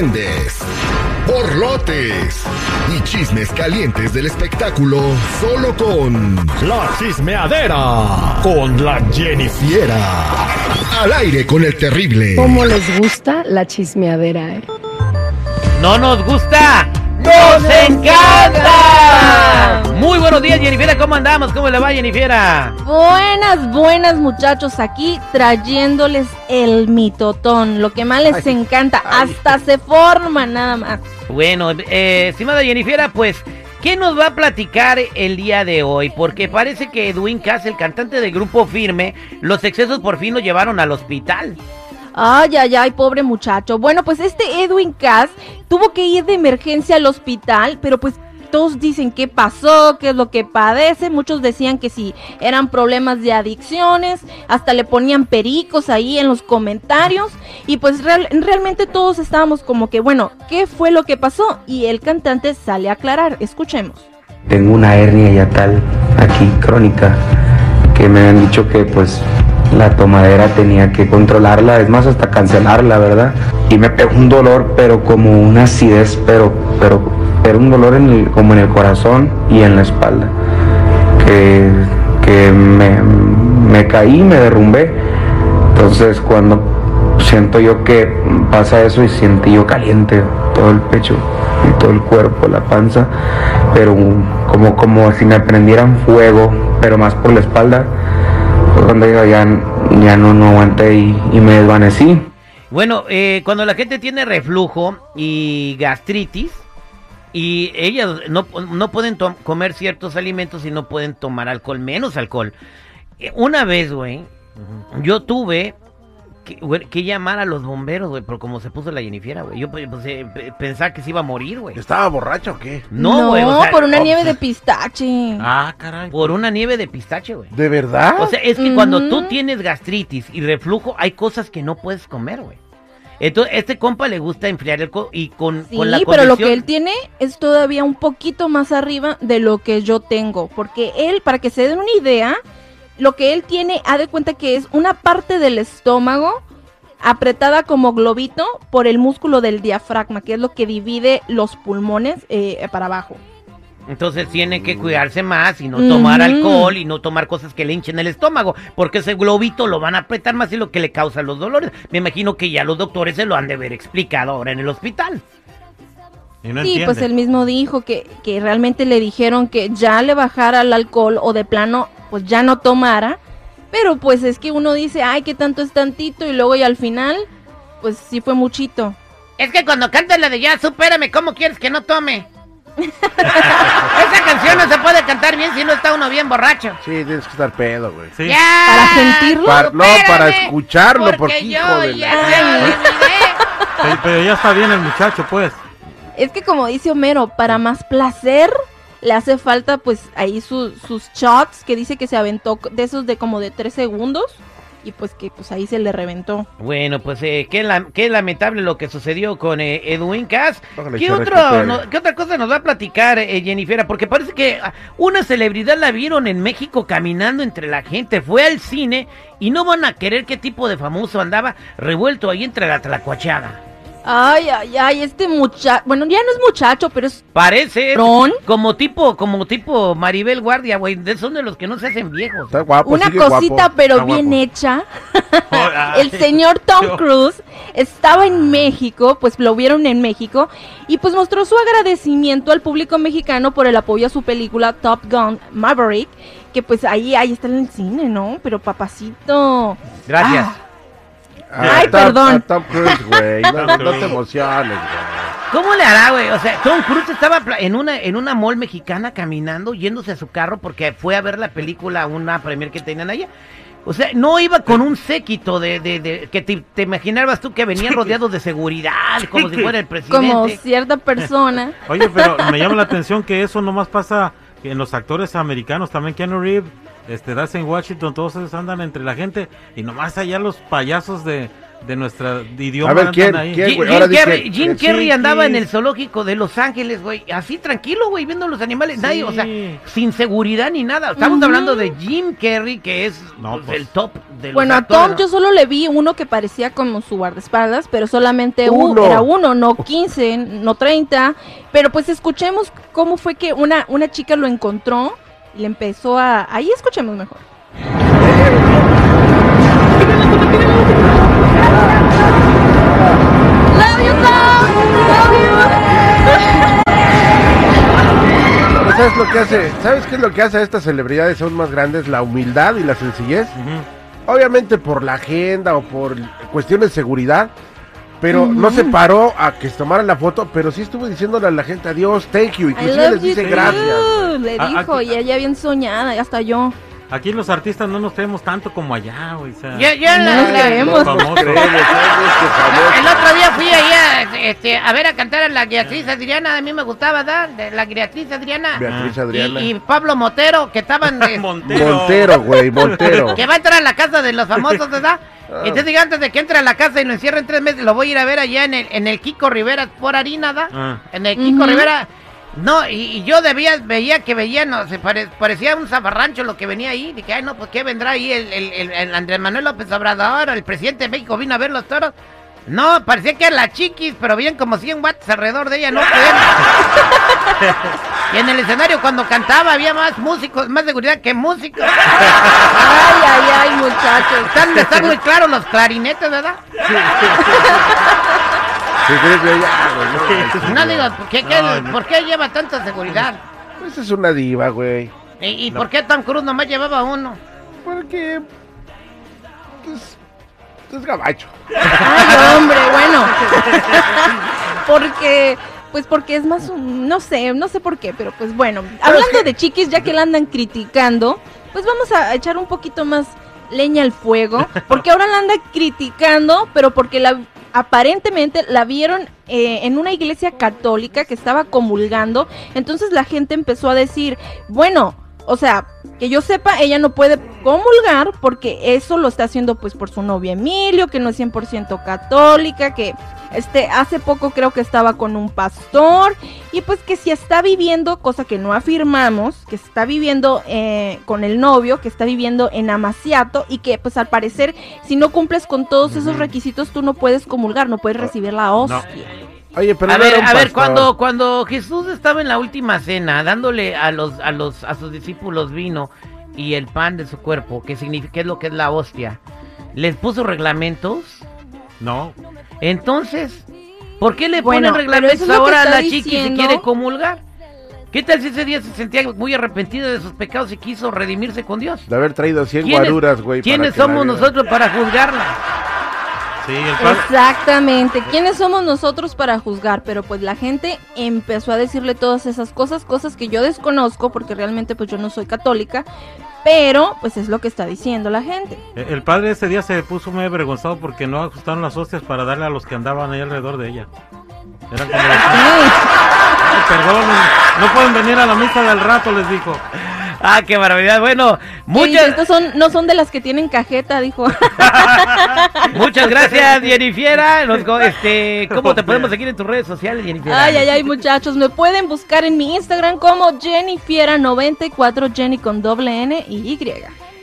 argüendes, borlotes y chismes calientes del espectáculo solo con La chismeadera con la Jennifiera. Al aire con el terrible. ¿Cómo les gusta la chismeadera, eh? ¡No nos gusta! ¡Nos encanta! Buenos días, Jennifer. ¿Cómo andamos? ¿Cómo le va, Jennifer? Buenas, buenas muchachos, aquí trayéndoles el mitotón, lo que más les encanta, hasta se forma nada más. Bueno, eh, estimada Jennifer, pues, ¿qué nos va a platicar el día de hoy? Porque parece que Edwin Cass, el cantante del grupo Firme, los excesos por fin lo llevaron al hospital. Ay, ay, ay, pobre muchacho. Bueno, pues este Edwin Cass tuvo que ir de emergencia al hospital, pero pues todos dicen qué pasó, qué es lo que padece. Muchos decían que si eran problemas de adicciones, hasta le ponían pericos ahí en los comentarios. Y pues real- realmente todos estábamos como que, bueno, ¿qué fue lo que pasó? Y el cantante sale a aclarar. Escuchemos. Tengo una hernia yatal aquí crónica que me han dicho que pues la tomadera tenía que controlarla, es más hasta cancelarla, ¿verdad? Y me pegó un dolor, pero como una acidez, pero pero pero un dolor en el- como en el corazón y en la espalda. Que, que me, me caí, me derrumbé. Entonces cuando siento yo que pasa eso y sentí yo caliente todo el pecho y todo el cuerpo, la panza, pero como, como si me prendieran fuego, pero más por la espalda, fue cuando yo ya, ya no, no aguanté y, y me desvanecí. Bueno, eh, cuando la gente tiene reflujo y gastritis, y ellas no, no pueden comer ciertos alimentos y no pueden tomar alcohol, menos alcohol. Eh, Una vez, güey, yo tuve que, llamar a los bomberos, güey, por como se puso la Jennifiera, güey. Yo pues, eh, pe- pensaba que se iba a morir, güey. ¿Estaba borracho o qué? No, güey, o sea, por una oh, nieve de pistache. Ah, caray. por una nieve de pistache, güey. ¿De verdad? O sea, es que cuando tú tienes gastritis y reflujo, hay cosas que no puedes comer, güey. Entonces, este compa le gusta enfriar el co y con, Sí, con la pero lo que él tiene es todavía un poquito más arriba de lo que yo tengo. Porque él, para que se den una idea, lo que él tiene, ha de cuenta que es una parte del estómago apretada como globito por el músculo del diafragma, que es lo que divide los pulmones eh, para abajo. Entonces tiene que cuidarse más y no tomar alcohol y no tomar cosas que le hinchen el estómago, porque ese globito lo van a apretar más y lo que le causa los dolores. Me imagino que ya los doctores se lo han de haber explicado ahora en el hospital. No sí, entiende. pues él mismo dijo que, que realmente le dijeron que ya le bajara el alcohol o de plano, pues ya no tomara. Pero pues es que uno dice, ay, que tanto es tantito y luego y al final, pues sí fue muchito. Es que cuando canta la de ya, supérame, ¿cómo quieres que no tome? Esa canción no se puede cantar bien si no está uno bien borracho. Sí, tienes que estar pedo, güey. Sí. Ya. Para sentirlo. Para- no, para escucharlo, porque, porque hijo yo de ya la... pero ya está bien el muchacho, pues. Es que como dice Homero, para más placer le hace falta pues ahí su- sus shots que dice que se aventó de esos de como de tres segundos y pues que pues ahí se le reventó. Bueno, pues eh, qué, la- qué lamentable lo que sucedió con eh, Edwin Cass. Ojalá ¿Qué, otro, no- ¿Qué otra cosa nos va a platicar eh, Jennifer? Porque parece que una celebridad la vieron en México caminando entre la gente, fue al cine y no van a querer qué tipo de famoso andaba revuelto ahí entre la tlacuachada. Ay, ay, ay, este muchacho, bueno, ya no es muchacho, pero es Parece Ron. como tipo, como tipo Maribel Guardia, güey, de- son de los que no se hacen viejos. Está guapo, una sigue cosita guapo. pero Está bien guapo. hecha. El señor Tom Cruise estaba en México, pues lo vieron en México y pues mostró su agradecimiento al público mexicano por el apoyo a su película Top Gun Maverick, que pues ahí ahí está en el cine, ¿no? Pero papacito. Gracias. Ah, Ay, Tom- perdón. a Tom Cruise, güey. No, te emociones, güey. ¿Cómo le hará, güey? O sea, Tom Cruise estaba en una en una mall mexicana caminando, yéndose a su carro porque fue a ver la película, una premier que tenían allá. O sea, no iba con un séquito de, de, de- que te, te imaginabas tú que venía rodeado de seguridad, como si fuera el presidente. como cierta persona. Oye, pero me llama la atención que eso nomás pasa en los actores americanos, también Keanu Reeves, este, Denzel Washington, todos esos andan entre la gente y nomás allá los payasos de, de nuestra idioma. A ver, andan ¿quién- ahí. quién? Jim, ahora dice Carrey, que- Jim Carrey sí, andaba en el zoológico de Los Ángeles, güey, así tranquilo, güey, viendo los animales, Sí. nadie, o sea, sin seguridad ni nada. Estamos hablando de Jim Carrey, que es No, pues, pues. el top de los Bueno, a Tom ¿no? yo solo le vi uno que parecía como su guardaespaldas, pero solamente Uno. era uno, no 15, no 30. Pero pues escuchemos cómo fue que una, una chica lo encontró le empezó a... Ahí escuchemos mejor. ¿Sabes lo que hace? ¿Sabes qué es lo que hace a estas celebridades aún más grandes? La humildad y la sencillez. Obviamente por la agenda o por cuestiones de seguridad. Pero no se paró a que se tomaran la foto, pero sí estuvo diciéndole a la gente adiós, thank you, I inclusive les dice too", gracias. Le A- dijo, aquí- y ella bien soñada, y hasta yo. Aquí los artistas no nos creemos tanto como allá, güey. o sea, Ya, ya No nos creemos. famoso. el otro día fui allá este, a ver a cantar a la Beatriz Adriana, a mí me gustaba, ¿verdad? De la Beatriz Adriana. Beatriz Y, Adriana. y Pablo Motero, que estaban... de- Montero. Montero, güey, Montero. que va a entrar a la casa de los famosos, ¿verdad? Ah. Entonces antes de que entre a la casa y lo encierren tres meses, lo voy a ir a ver allá en el, en el Kiko Rivera por harina, ¿verdad? Ah. En el Kiko. Rivera. No, y, y yo debía, veía que veía, no, se pare- parecía un zafarrancho lo que venía ahí. Dije, ay, no, pues ¿qué vendrá ahí? El, el, el- el Andrés Manuel López Obrador, el presidente de México vino a ver los toros. No, parecía que era la chiquis, pero bien como 100 watts alrededor de ella, no. y en el escenario cuando cantaba había más músicos, más seguridad que músicos. Ay, ay, ay, muchachos. Están, están muy claros los clarinetes, ¿verdad? Sí, crees que ya, güey, no, No digo, ¿por qué, qué- No, no. ¿por qué lleva tanta seguridad? Esa Pues es una diva, güey. ¿Y, y por qué Tom Cruise nomás llevaba uno? Porque. Pues. Es gabacho. Ay, hombre, bueno. porque, pues porque es más, un- no sé, no sé por qué, pero pues bueno. Hablando de chiquis, ya que la andan criticando, pues vamos a echar un poquito más leña al fuego, porque ahora la anda criticando, pero porque la aparentemente la vieron eh, en una iglesia católica que estaba comulgando, entonces la gente empezó a decir, bueno, o sea, que yo sepa, ella no puede comulgar porque eso lo está haciendo pues por su novio Emilio, que no es 100% católica, que este hace poco creo que estaba con un pastor y pues que si está viviendo, cosa que no afirmamos, que está viviendo eh, con el novio, que está viviendo en Amaciato y que pues al parecer si no cumples con todos esos requisitos tú no puedes comulgar, no puedes recibir la hostia. Oye, pero a no ver, a ver, cuando, cuando Jesús estaba en la última cena, dándole a los, a los, a sus discípulos vino y el pan de su cuerpo, que significa qué es lo que es la hostia, les puso reglamentos. No, Entonces, ¿por qué le Bueno, ponen reglamentos es que ahora a la chiqui si diciendo. quiere comulgar? ¿Qué tal si ese día se sentía muy arrepentida de sus pecados y quiso redimirse con Dios? De haber traído 100 ¿Quiénes- guaruras, güey. para ¿Quiénes que somos nosotros para juzgarla? Sí, el padre. Exactamente. ¿Quiénes somos nosotros para juzgar? Pero pues la gente empezó a decirle todas esas cosas, cosas que yo desconozco porque realmente pues yo no soy católica, pero pues es lo que está diciendo la gente. El padre ese día se puso muy avergonzado porque no ajustaron las hostias para darle a los que andaban ahí alrededor de ella. Eran como. Ay, perdón, no pueden venir a la misa del rato, les dijo. Ah, qué barbaridad. Bueno, muchas, Estos son, no son de las que tienen cajeta, dijo. muchas gracias, Jennifiera. Nos este, ¿Cómo te podemos seguir en tus redes sociales, Jennifiera? Ay, ay, ay, muchachos. Me pueden buscar en mi Instagram como Jennifiera94, Jenny con doble N y Y.